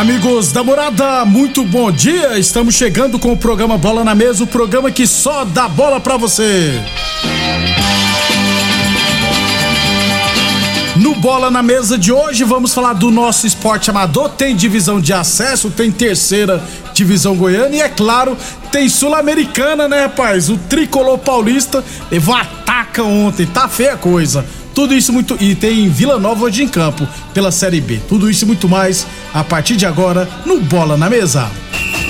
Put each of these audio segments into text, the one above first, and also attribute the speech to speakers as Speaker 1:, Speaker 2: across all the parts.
Speaker 1: Amigos da morada, muito bom dia. Estamos chegando com o programa Bola na Mesa o programa que só dá bola pra você. No Bola na Mesa de hoje, vamos falar do nosso esporte amador. Tem divisão de acesso, tem terceira divisão goiana e, é claro, tem sul-americana, né, rapaz? O tricolor paulista levou ataca ontem, tá feia a coisa. Tudo isso muito. E tem Vila Nova hoje em campo pela Série B. Tudo isso e muito mais a partir de agora no Bola na Mesa.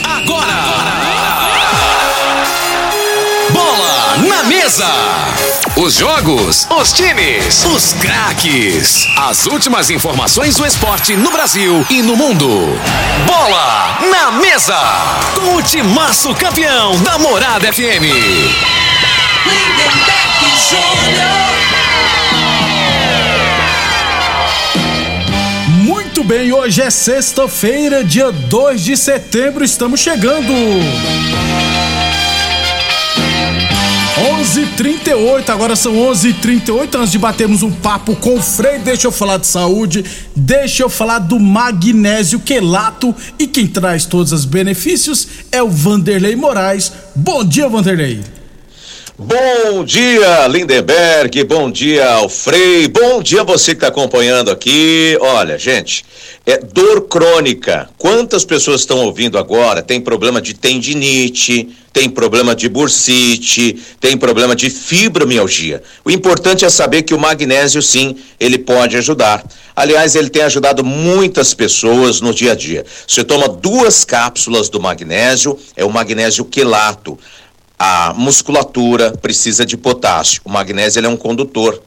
Speaker 2: Agora! Bola na Mesa! Os jogos, os times, os craques. As últimas informações do esporte no Brasil e no mundo. Bola na Mesa! Com o timaço campeão da Morada FM. Lindenberg Júnior.
Speaker 1: Muito bem, hoje é sexta-feira, dia 2 de setembro, estamos chegando. 11:38 agora são 11:38 antes de batermos um papo com o Frei, deixa eu falar de saúde, deixa eu falar do magnésio quelato e quem traz todos os benefícios é o Vanderlei Moraes. Bom dia, Vanderlei.
Speaker 3: Bom dia, Lindenberg. Bom dia ao Frei. Bom dia você que está acompanhando aqui. Olha, gente, é dor crônica. Quantas pessoas estão ouvindo agora? Tem problema de tendinite, tem problema de bursite, tem problema de fibromialgia. O importante é saber que o magnésio, sim, ele pode ajudar. Aliás, ele tem ajudado muitas pessoas no dia a dia. Você toma duas cápsulas do magnésio, é o magnésio quelato a musculatura precisa de potássio, o magnésio é um condutor.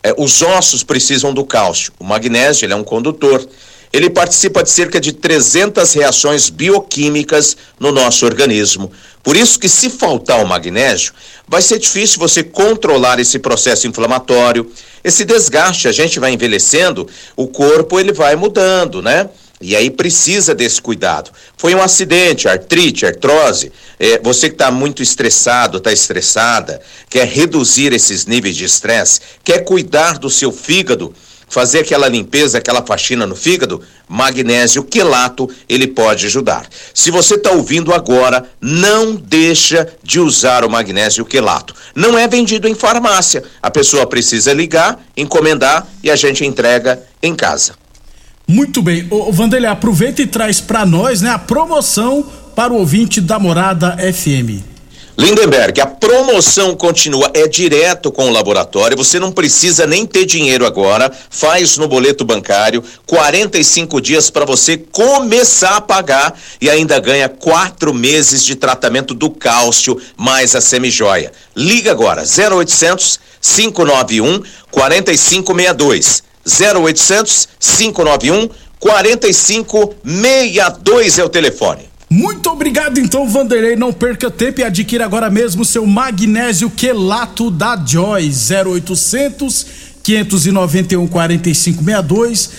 Speaker 3: É, os ossos precisam do cálcio, o magnésio é um condutor. Ele participa de cerca de 300 reações bioquímicas no nosso organismo. Por isso que se faltar o magnésio, vai ser difícil você controlar esse processo inflamatório, esse desgaste, a gente vai envelhecendo, o corpo ele vai mudando, né? E aí precisa desse cuidado. Foi um acidente, artrite, artrose. É, você que está muito estressado, está estressada, quer reduzir esses níveis de estresse, quer cuidar do seu fígado, fazer aquela limpeza, aquela faxina no fígado, magnésio quelato, ele pode ajudar. Se você está ouvindo agora, não deixa de usar o magnésio quelato. Não é vendido em farmácia. A pessoa precisa ligar, encomendar e a gente entrega em casa.
Speaker 1: Muito bem. O Vanderlei, aproveita e traz para nós, né, a promoção para o ouvinte da Morada FM.
Speaker 3: Lindenberg, a promoção continua, é direto com o laboratório, você não precisa nem ter dinheiro agora, faz no boleto bancário, 45 dias para você começar a pagar e ainda ganha quatro meses de tratamento do cálcio mais a semijoia. Liga agora, 0800 591 4562. 0800 591 4562 é o telefone.
Speaker 1: Muito obrigado então, Vanderlei. Não perca tempo e adquira agora mesmo seu magnésio quelato da Joy 0800 591 4562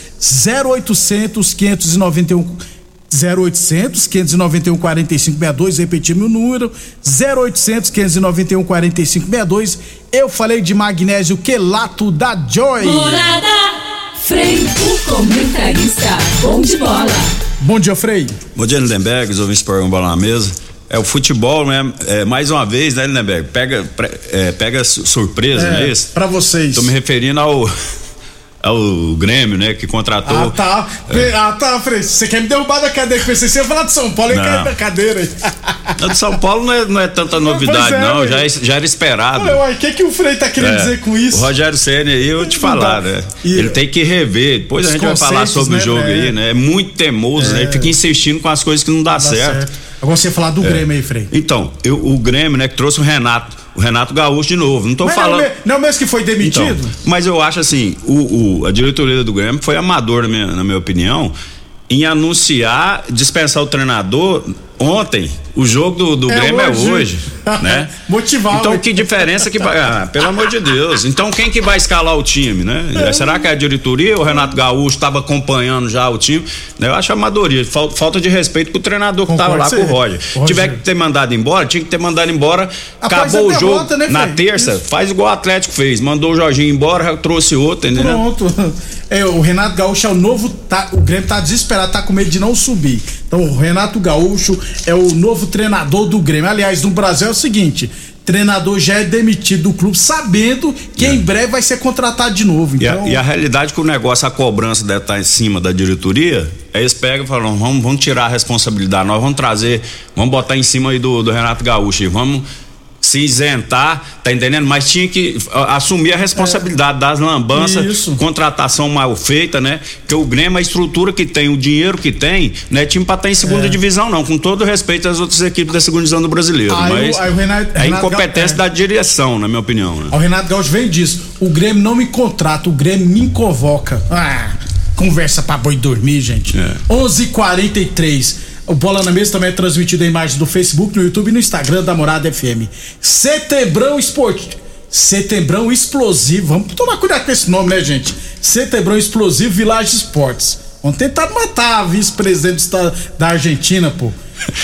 Speaker 1: 0800 591 0800 591 4562, repetindo o número 0800 591 4562. Eu falei de magnésio quelato da Joy.
Speaker 4: Morada Frei, o comentarista, bom de bola.
Speaker 1: Bom dia, Frei.
Speaker 5: Bom dia, Lindenberg, os ouvintes para bola na mesa. É o futebol, né? É, mais uma vez, né, Lindenberg? Pega, é, pega surpresa, é, não é isso?
Speaker 1: Pra vocês.
Speaker 5: Tô me referindo ao o Grêmio, né, que contratou.
Speaker 1: Ah, tá. É. Ah, tá, Frei. Você quer me derrubar da cadeira que pensei, você ia falar de São Paulo e cair da cadeira.
Speaker 5: Não, de São Paulo não é, não é tanta novidade, é, não. Já, já era esperado.
Speaker 1: o que, que o Frei tá querendo é. dizer com isso?
Speaker 5: O Rogério Senna aí, eu te falar, né? E, Ele tem que rever. Depois a gente vai falar sobre né, o jogo aí, né? É muito teimoso, né? Ele fica insistindo com as coisas que não dá, dá certo. certo.
Speaker 1: Agora você ia falar do Grêmio aí, Frei.
Speaker 5: Então, eu, o Grêmio, né, que trouxe o Renato o Renato Gaúcho de novo. Não tô
Speaker 1: mas
Speaker 5: falando.
Speaker 1: Não, não é o mesmo que foi demitido? Então,
Speaker 5: mas eu acho assim, o, o, a diretoria do Grêmio foi amador, na minha, na minha opinião, em anunciar, dispensar o treinador ontem. O jogo do, do é Grêmio é hoje. é hoje, né?
Speaker 1: Motivar.
Speaker 5: Então que diferença que vai, ah, pelo amor de Deus. Então quem que vai escalar o time, né? É. Será que é a diretoria ou o Renato Gaúcho estava acompanhando já o time? Eu acho amadoria, falta de respeito com o treinador que estava lá com o Roger. Se tiver que ter mandado embora, tinha que ter mandado embora. Após acabou o jogo né, na terça, Isso. faz igual o Atlético fez, mandou o Jorginho embora, trouxe outro, entendeu?
Speaker 1: Pronto. É, o Renato Gaúcho é o novo, tá, o Grêmio tá desesperado, tá com medo de não subir. Então o Renato Gaúcho é o novo treinador do Grêmio. Aliás, no Brasil é o seguinte: treinador já é demitido do clube sabendo que é. em breve vai ser contratado de novo.
Speaker 5: Então... E, a, e a realidade que o negócio, a cobrança deve estar em cima da diretoria, eles pegam e falam, vamos, vamos tirar a responsabilidade, nós vamos trazer, vamos botar em cima aí do, do Renato Gaúcho e vamos se isentar, tá entendendo? Mas tinha que assumir a responsabilidade é. das lambanças, Isso. contratação mal feita, né? Que o Grêmio, a estrutura que tem, o dinheiro que tem, não é time pra estar em segunda é. divisão, não. Com todo respeito às outras equipes da segunda divisão do brasileiro. Aí mas aí Renato, é Renato incompetência é. da direção, na minha opinião. Né?
Speaker 1: O Renato Gaúcho vem disso. O Grêmio não me contrata, o Grêmio me convoca. Ah, conversa pra boi dormir, gente. É. 11:43 o Bola na Mesa também é transmitido em imagens do Facebook, no YouTube e no Instagram da Morada FM. Setembrão Esporte. Setembrão Explosivo. Vamos tomar cuidado com esse nome, né, gente? Setembrão Explosivo Village Esportes. Vamos tentar matar a vice-presidente da Argentina, pô.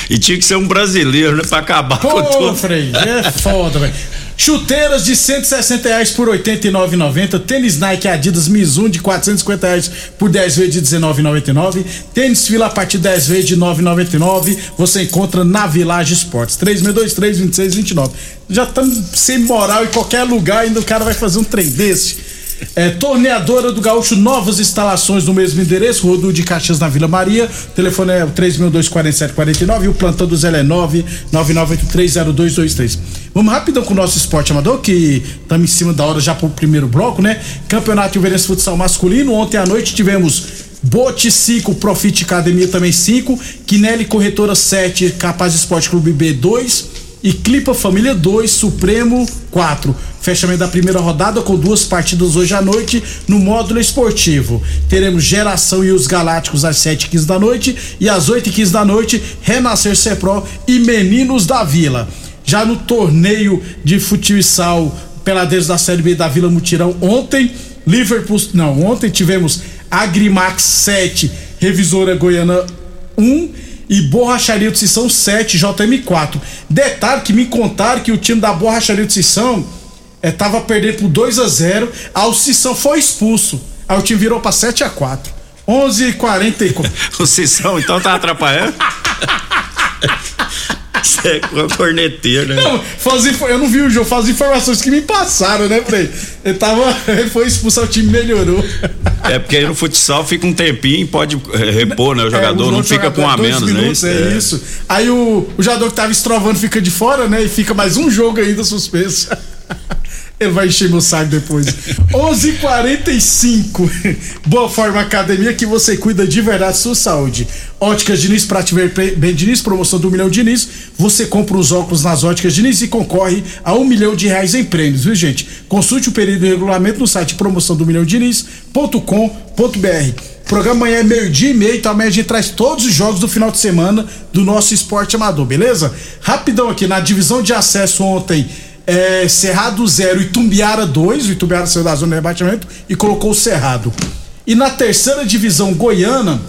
Speaker 5: E tinha que ser um brasileiro, né? Pra acabar
Speaker 1: pô, com tudo. Frei, é foda, velho. Chuteiras de 160 reais por 89,90. Tênis Nike Adidas Mizuno de 450 reais por 10 vezes de 19,99. Tênis Fila a partir de 10 vezes de 9,99. Você encontra na Village Esportes. 3623 2629. Já estamos sem moral em qualquer lugar, ainda o cara vai fazer um trem desse. É, torneadora do Gaúcho, novas instalações no mesmo endereço, Rodo de Caxias na Vila Maria. O telefone é 3.24749 e o plantão do Zé é 999830223. Vamos rapidão com o nosso esporte amador, que estamos em cima da hora já pro primeiro bloco, né? Campeonato Ilverense Futsal Masculino. Ontem à noite tivemos Bote 5, Profit Academia também 5, Quinelli Corretora 7, Capaz Esporte Clube B 2 e Clipa Família 2, Supremo 4. Fechamento da primeira rodada com duas partidas hoje à noite no módulo esportivo. Teremos Geração e os Galácticos às 7h15 da noite e às 8h15 da noite Renascer Cepro e Meninos da Vila. Já no torneio de futsal peladeiros da Série B da Vila Mutirão ontem, Liverpool, não, ontem tivemos Agrimax 7, Revisora Goiana 1 e Borracharia de Sissão 7, JM4. Detalhe que me contaram que o time da Borracharia de Sissão é, tava perdendo por 2 a 0 aí o Sissão foi expulso. Aí o time virou pra 7 a 4 11 e 44
Speaker 5: O Sissão então tá atrapalhando? Você é corneteiro, né?
Speaker 1: Não, faz, eu não vi o jogo, faz informações que me passaram, né, Frei? Ele tava. Ele foi expulsar, o time melhorou.
Speaker 5: É porque aí no futsal fica um tempinho e pode eh, repor, né? O é, jogador é, não fica com a menos, né?
Speaker 1: minutos, né? É, é, isso. Aí o, o jogador que tava estrovando fica de fora, né? E fica mais um jogo ainda suspenso. Ele vai encher meu saco depois. 11:45. Boa Forma Academia que você cuida de verdade sua saúde. Óticas Diniz para te ver bem Diniz, promoção do milhão Diniz. Você compra os óculos nas Óticas Diniz e concorre a um milhão de reais em prêmios, viu gente? Consulte o período e regulamento no site promoção do milhão Diniz.com.br. O programa amanhã é meio-dia e meio, então amanhã a gente traz todos os jogos do final de semana do nosso esporte amador, beleza? Rapidão aqui, na divisão de acesso ontem, é, Cerrado 0 e Tumbiara 2. O Itumbiara saiu da zona de rebatimento e colocou o Cerrado. E na terceira divisão goiana,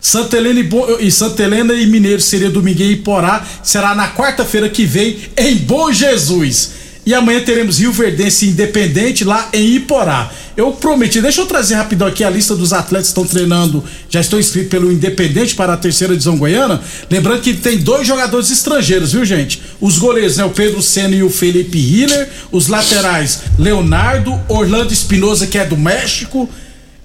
Speaker 1: Santa Helena e, Bo... e Santa Helena e Mineiro seria domingo em Iporá. Será na quarta-feira que vem em Bom Jesus. E amanhã teremos Rio Verdense Independente lá em Iporá. Eu prometi, deixa eu trazer rapidão aqui a lista dos atletas que estão treinando, já estão inscritos pelo Independente para a terceira divisão goiana. Lembrando que tem dois jogadores estrangeiros, viu, gente? Os goleiros, né? O Pedro Senna e o Felipe Hiller. Os laterais, Leonardo, Orlando Espinosa, que é do México.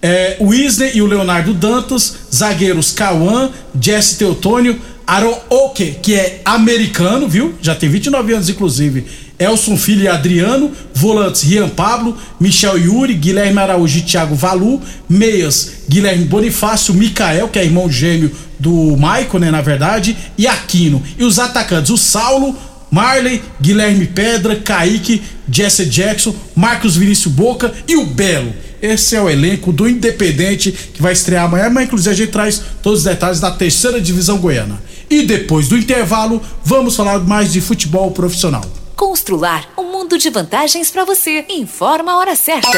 Speaker 1: É, Isner e o Leonardo Dantas, zagueiros Cauã, Jesse Teutônio, Aaron Oke, que é americano, viu? Já tem 29 anos, inclusive. Elson Filho e Adriano, volantes Rian Pablo, Michel Yuri, Guilherme Araújo e Thiago Valu, meias Guilherme Bonifácio, Micael, que é irmão gêmeo do Maicon, né, na verdade, e Aquino. E os atacantes, o Saulo, Marley, Guilherme Pedra, Kaique, Jesse Jackson, Marcos Vinícius Boca e o Belo. Esse é o elenco do Independente que vai estrear amanhã, mas inclusive a gente traz todos os detalhes da terceira divisão goiana. E depois do intervalo, vamos falar mais de futebol profissional.
Speaker 6: Constrular um mundo de vantagens para você. Informa a hora certa.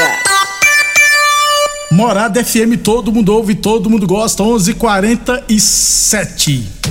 Speaker 1: Morada FM, todo mundo ouve, todo mundo gosta, 11:47.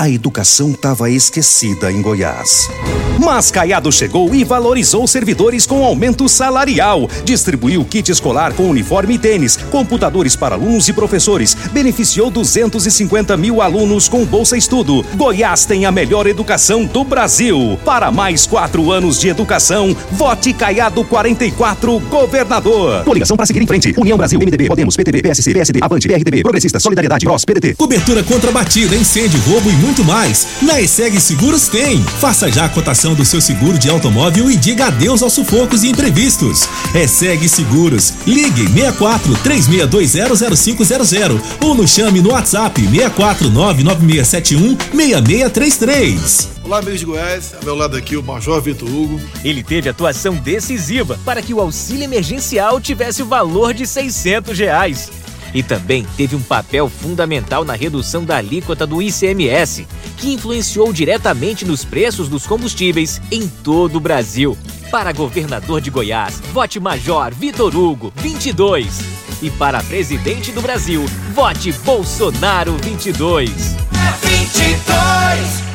Speaker 7: A educação estava esquecida em Goiás. Mas Caiado chegou e valorizou servidores com aumento salarial. Distribuiu kit escolar com uniforme e tênis, computadores para alunos e professores. Beneficiou 250 mil alunos com Bolsa Estudo. Goiás tem a melhor educação do Brasil. Para mais quatro anos de educação, vote Caiado 44, governador. Coligação para seguir em frente. União Brasil, MDB, Podemos, PTB, PSC, PSD, Avante, PRTB, Progressista, Solidariedade, PROS, PDT.
Speaker 8: Cobertura contra batida, incêndio, roubo e muito mais. Na ESEG Seguros tem. Faça já a cotação do seu seguro de automóvel e diga adeus aos sufocos e imprevistos. ESEG Seguros. Ligue 64 36200500 ou nos chame no WhatsApp 64 99671 6633.
Speaker 9: Olá, amigos de Goiás. Ao meu lado aqui o Major Vitor Hugo.
Speaker 10: Ele teve atuação decisiva para que o auxílio emergencial tivesse o valor de 600 reais. E também teve um papel fundamental na redução da alíquota do ICMS, que influenciou diretamente nos preços dos combustíveis em todo o Brasil. Para governador de Goiás, vote Major Vitor Hugo, 22. E para presidente do Brasil, vote Bolsonaro, 22.
Speaker 11: É 22.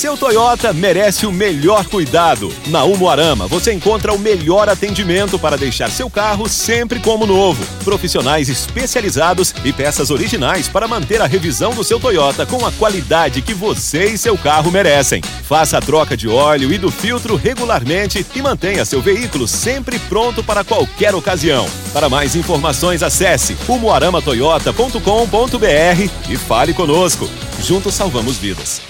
Speaker 12: Seu Toyota merece o melhor cuidado. Na Umuarama você encontra o melhor atendimento para deixar seu carro sempre como novo. Profissionais especializados e peças originais para manter a revisão do seu Toyota com a qualidade que você e seu carro merecem. Faça a troca de óleo e do filtro regularmente e mantenha seu veículo sempre pronto para qualquer ocasião. Para mais informações, acesse umuaramatoyota.com.br e fale conosco. Juntos salvamos vidas.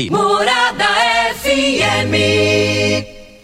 Speaker 4: Morada FM.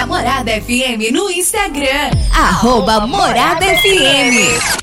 Speaker 6: Morada FM no Instagram, arroba Morada FM.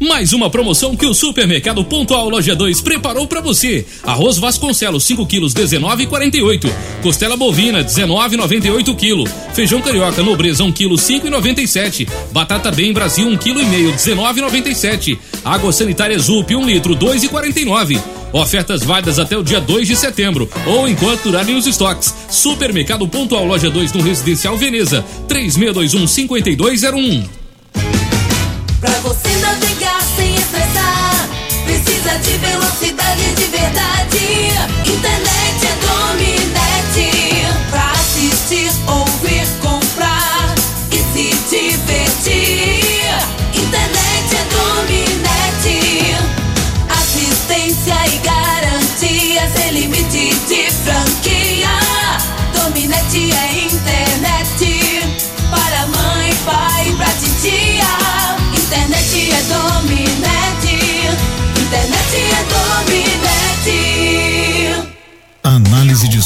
Speaker 13: Mais uma promoção que o Supermercado Pontual Loja 2 preparou para você. Arroz Vasconcelos 5 quilos 19,48. Costela bovina 19,98 kg. Feijão carioca nobreza 1 kg 5,97. Batata bem Brasil 1 kg e meio 19,97. Água sanitária Zup 1 litro 2,49. Ofertas válidas até o dia 2 de setembro ou enquanto durarem os estoques. Supermercado Pontual Loja 2 no Residencial Veneza 3621 5201.
Speaker 4: Pra você navegar sem estressar, precisa de velocidade de verdade.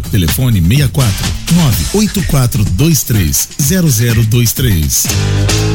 Speaker 8: Telefone 64 98423 0023.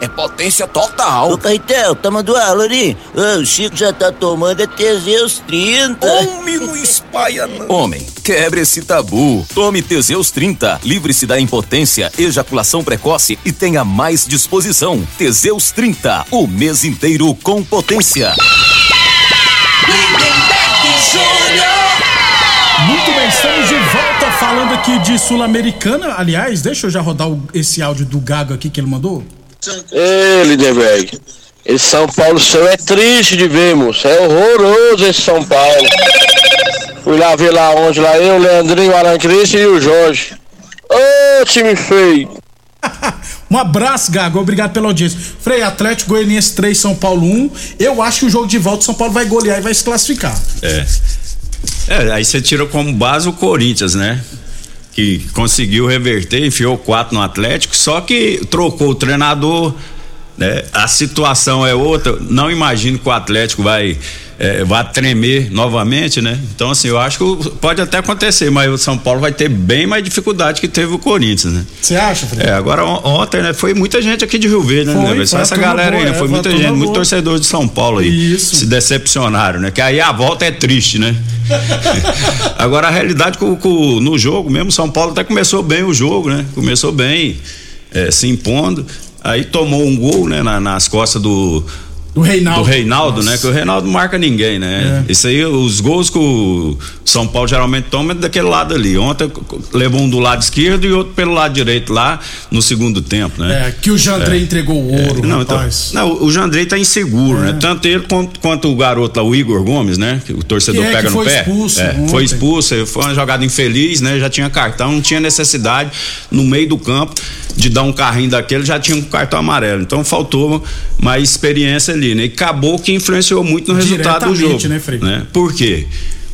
Speaker 14: é potência total.
Speaker 15: Ô, Caetel, tá mandando aula ali? O Chico já tá tomando é Teseus 30.
Speaker 14: Homem, não espalha não.
Speaker 12: Homem, quebre esse tabu. Tome Teseus 30. Livre-se da impotência, ejaculação precoce e tenha mais disposição. Teseus 30. O mês inteiro com potência.
Speaker 1: Muito bem, estamos de volta falando aqui de Sul-Americana. Aliás, deixa eu já rodar esse áudio do Gago aqui que ele mandou.
Speaker 16: Ei, Lindenberg. Esse São Paulo seu é triste de ver, moço. É horroroso esse São Paulo. Fui lá ver lá onde, lá eu, o Leandrinho, o Alan Cristo e o Jorge. Ô, time feio.
Speaker 1: Um abraço, Gago. Obrigado pela audiência. Frei, Atlético Goianiense 3, São Paulo 1. Eu acho que o jogo de volta, São Paulo vai golear e vai se classificar.
Speaker 5: É. É, aí você tira como base o Corinthians, né? Que conseguiu reverter, enfiou quatro no Atlético, só que trocou o treinador, né? A situação é outra. Não imagino que o Atlético vai, é, vai tremer novamente, né? Então, assim, eu acho que pode até acontecer, mas o São Paulo vai ter bem mais dificuldade que teve o Corinthians, né?
Speaker 1: Você acha, Frei?
Speaker 5: É, agora on- ontem, né? Foi muita gente aqui de Rio Verde, né?
Speaker 1: Foi,
Speaker 5: Só essa galera
Speaker 1: boa,
Speaker 5: aí, né?
Speaker 1: é,
Speaker 5: Foi muita gente, muito
Speaker 1: boa.
Speaker 5: torcedor de São Paulo aí.
Speaker 1: Isso.
Speaker 5: Se decepcionaram, né? Que aí a volta é triste, né? Agora a realidade com, com- no jogo mesmo, São Paulo até começou bem o jogo, né? Começou bem, é, se impondo. Aí tomou um gol, né? na- nas costas do,
Speaker 1: do Reinaldo.
Speaker 5: Do Reinaldo, né? Que o Reinaldo marca ninguém, né?
Speaker 1: É.
Speaker 5: Isso aí, os gols que o São Paulo geralmente toma é daquele lado ali. Ontem levou um do lado esquerdo e outro pelo lado direito lá no segundo tempo, né?
Speaker 1: É, que o Jandrei entregou o ouro,
Speaker 5: não, então,
Speaker 1: rapaz.
Speaker 5: não, o Jandrei tá inseguro, né? Tanto ele quanto, quanto o garoto lá, o Igor Gomes, né? Que o torcedor
Speaker 1: Que é,
Speaker 5: pega
Speaker 1: que
Speaker 5: no pé.
Speaker 1: expulso
Speaker 5: É, foi expulso, foi uma jogada infeliz, né? Já tinha cartão, não tinha necessidade no meio do campo de dar um carrinho daquele, já tinha um cartão amarelo. Então faltou mais experiência ali, né? E acabou que influenciou muito no resultado do jogo.
Speaker 1: né, Frei?
Speaker 5: Por quê?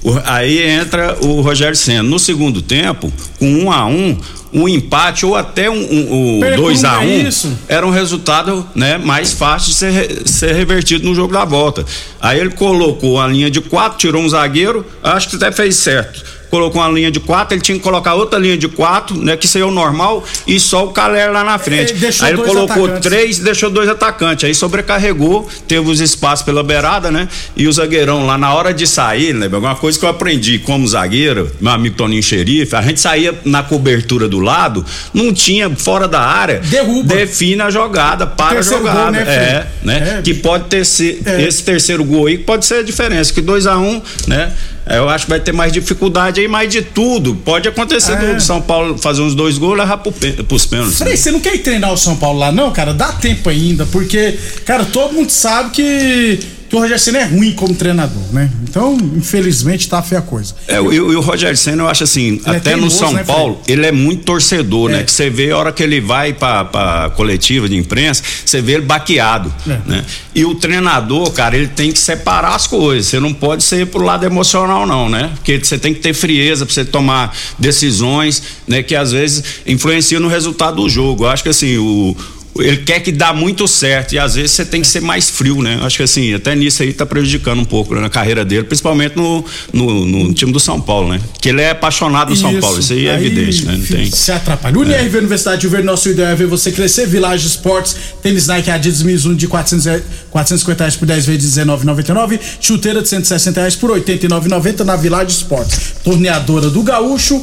Speaker 5: O- aí entra o Rogério Senna. No segundo tempo, com um a um, um empate ou até um, um, um
Speaker 1: Percurva
Speaker 5: 2 a 1
Speaker 1: isso.
Speaker 5: era um resultado né, mais fácil de ser, ser revertido no jogo da volta. Aí ele colocou a linha de quatro, tirou um zagueiro, acho que até fez certo. Colocou uma linha de quatro, ele tinha que colocar outra linha de quatro, né? Que seria o normal, e só o Calera lá na frente.
Speaker 1: Ele
Speaker 5: Aí ele colocou
Speaker 1: atacantes.
Speaker 5: três e deixou dois atacantes. Aí sobrecarregou, teve os espaços pela beirada, né? E o zagueirão lá na hora de sair, né? Alguma coisa que eu aprendi como zagueiro, meu amigo Toninho Xerife, a gente saía na cobertura do lado, não tinha fora da área,
Speaker 1: Derruba.
Speaker 5: define a jogada, para a jogada.
Speaker 1: gol, né,
Speaker 5: é, né?
Speaker 1: É.
Speaker 5: Que pode ter se,
Speaker 1: É.
Speaker 5: esse terceiro gol aí, que pode ser a diferença, que 2 a 1 um, né? É, Eu acho que vai ter mais dificuldade aí, mais de tudo. Pode acontecer
Speaker 1: É.
Speaker 5: do São Paulo fazer uns dois gols e levar pro, pros pênaltis.
Speaker 1: Frei, você não quer ir treinar o São Paulo lá, não, cara? Dá tempo ainda, porque, cara, todo mundo sabe que, que o Rogério Senna é ruim como treinador, né? Então, infelizmente, tá feia a coisa.
Speaker 5: É, e, o- Rogério Senna, eu acho assim,
Speaker 1: Ele é
Speaker 5: até no
Speaker 1: teimoso,
Speaker 5: São
Speaker 1: né, Fred?
Speaker 5: Paulo, ele é muito torcedor,
Speaker 1: É.
Speaker 5: né? Que você vê a hora que ele vai pra, pra coletiva de imprensa, você vê ele baqueado,
Speaker 1: É.
Speaker 5: né? E o treinador, cara, ele tem que separar as coisas, você não pode ser pro lado emocional não, né? Porque você tem que ter frieza pra você tomar decisões, né? Que às vezes influenciam no resultado do jogo. Eu acho que assim, o ele quer que dá muito certo e às vezes você tem que ser mais frio, né? Acho que assim, até nisso aí tá prejudicando um pouco né, na carreira dele, principalmente no, no, no time do São Paulo, né? Que ele é apaixonado do São Paulo, isso aí é evidente, né? Não tem.
Speaker 1: Se atrapalha. UniRV Universidade de Uver, nosso ideal é ver você crescer. Village Esportes, tênis Nike Adidas Mizuno de 400, reais- 450 reais por 10 vezes de R$19,99. Chuteira de 160 reais por R$ 89,90 na Village Esportes. Torneadora do Gaúcho.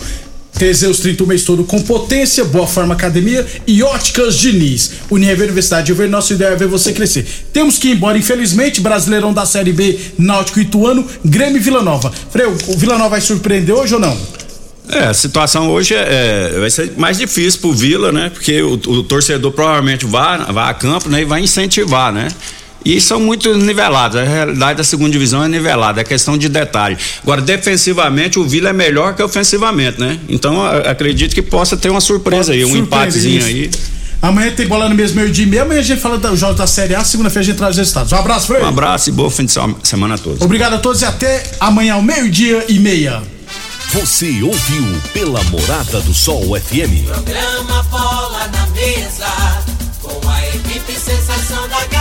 Speaker 1: Teseus 30 o mês todo com potência, Boa Forma Academia e Óticas Diniz. Univer Universidade de Uver, nosso ideal é ver você crescer. Temos que ir embora, infelizmente, Brasileirão da Série B, Náutico Ituano, Grêmio e Vila Nova. Freio, o Vila Nova vai surpreender hoje ou não?
Speaker 5: É, a situação hoje é, é- vai ser mais difícil pro Vila, né? Porque o, o torcedor provavelmente vai, vai a campo, né? E vai incentivar, né? E são muito nivelados. A realidade da segunda divisão é nivelada, é questão de detalhe. Agora, defensivamente, o Vila é melhor que ofensivamente, né? Então, acredito que possa ter uma surpresa aí, um empatezinho
Speaker 1: isso.
Speaker 5: aí.
Speaker 1: Amanhã tem bola no mesmo meio-dia e meia. Amanhã a gente fala dos jogos da Série A. Segunda-feira a gente traz os resultados. Um abraço, Frei.
Speaker 5: Um abraço e bom fim de sema- semana a todos.
Speaker 1: Obrigado a todos e até amanhã ao meio-dia e meia.
Speaker 7: Você ouviu pela Morada do Sol FM.
Speaker 17: Programa Bola na Mesa, com a equipe sensação da galera.